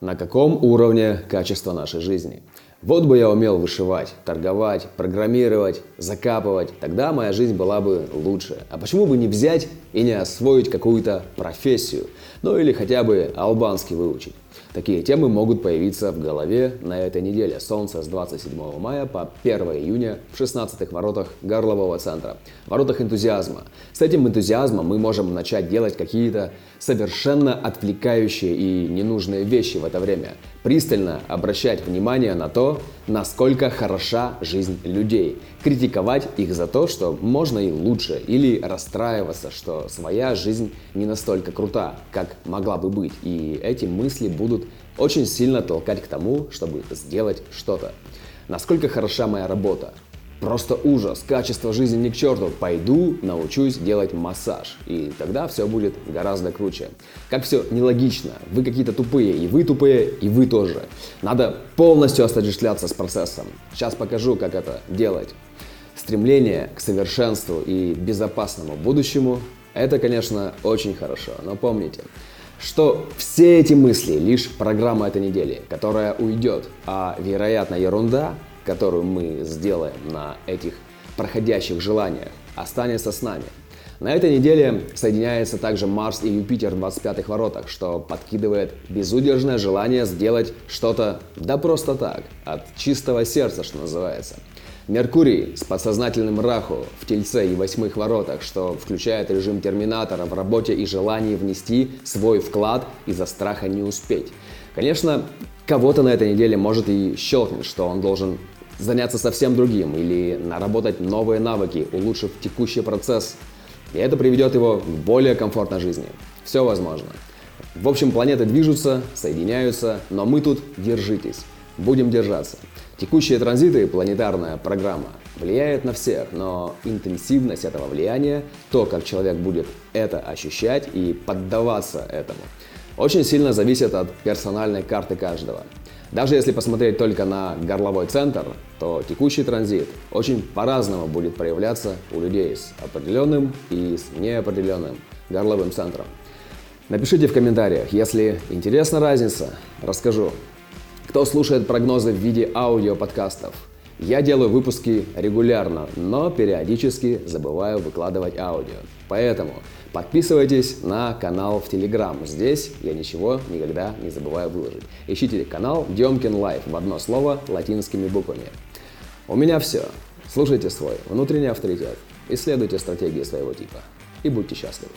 На каком уровне качества нашей жизни? Вот бы я умел вышивать, торговать, программировать, закапывать, тогда моя жизнь была бы лучше. А почему бы не взять и не освоить какую-то профессию? Ну или хотя бы албанский выучить. Такие темы могут появиться в голове на этой неделе. Солнце с 27 мая по 1 июня в 16-х воротах горлового центра. Воротах энтузиазма. С этим энтузиазмом мы можем начать делать какие-то совершенно отвлекающие и ненужные вещи в это время. Пристально обращать внимание на то, насколько хороша жизнь людей. Критиковать их за то, что можно и лучше. Или расстраиваться, что своя жизнь не настолько крута, как могла бы быть. И эти мысли будут очень сильно толкать к тому, чтобы сделать что-то. Насколько хороша моя работа? Просто ужас, качество жизни ни к черту. Пойду, научусь делать массаж. И тогда все будет гораздо круче. Как все нелогично. Вы какие-то тупые, и вы тупые, и вы тоже. Надо полностью отождествляться с процессом. Сейчас покажу, как это делать. Стремление к совершенству и безопасному будущему – это, конечно, очень хорошо. Но помните, что все эти мысли лишь программа этой недели, которая уйдет, а вероятно ерунда которую мы сделаем на этих проходящих желаниях, останется с нами. На этой неделе соединяется также Марс и Юпитер в 25-х воротах, что подкидывает безудержное желание сделать что-то да просто так, от чистого сердца, что называется. Меркурий с подсознательным Раху в Тельце и восьмых воротах, что включает режим Терминатора в работе и желании внести свой вклад из-за страха не успеть. Конечно, кого-то на этой неделе может и щелкнуть, что он должен заняться совсем другим или наработать новые навыки, улучшив текущий процесс. И это приведет его к более комфортной жизни. Все возможно. В общем, планеты движутся, соединяются, но мы тут держитесь. Будем держаться. Текущие транзиты и планетарная программа влияет на всех, но интенсивность этого влияния, то, как человек будет это ощущать и поддаваться этому, очень сильно зависит от персональной карты каждого. Даже если посмотреть только на горловой центр, то текущий транзит очень по-разному будет проявляться у людей с определенным и с неопределенным горловым центром. Напишите в комментариях, если интересна разница, расскажу. Кто слушает прогнозы в виде аудиоподкастов? Я делаю выпуски регулярно, но периодически забываю выкладывать аудио. Поэтому Подписывайтесь на канал в Телеграм. Здесь я ничего никогда не забываю выложить. Ищите канал Demkin Life в одно слово латинскими буквами. У меня все. Слушайте свой внутренний авторитет, исследуйте стратегии своего типа и будьте счастливы.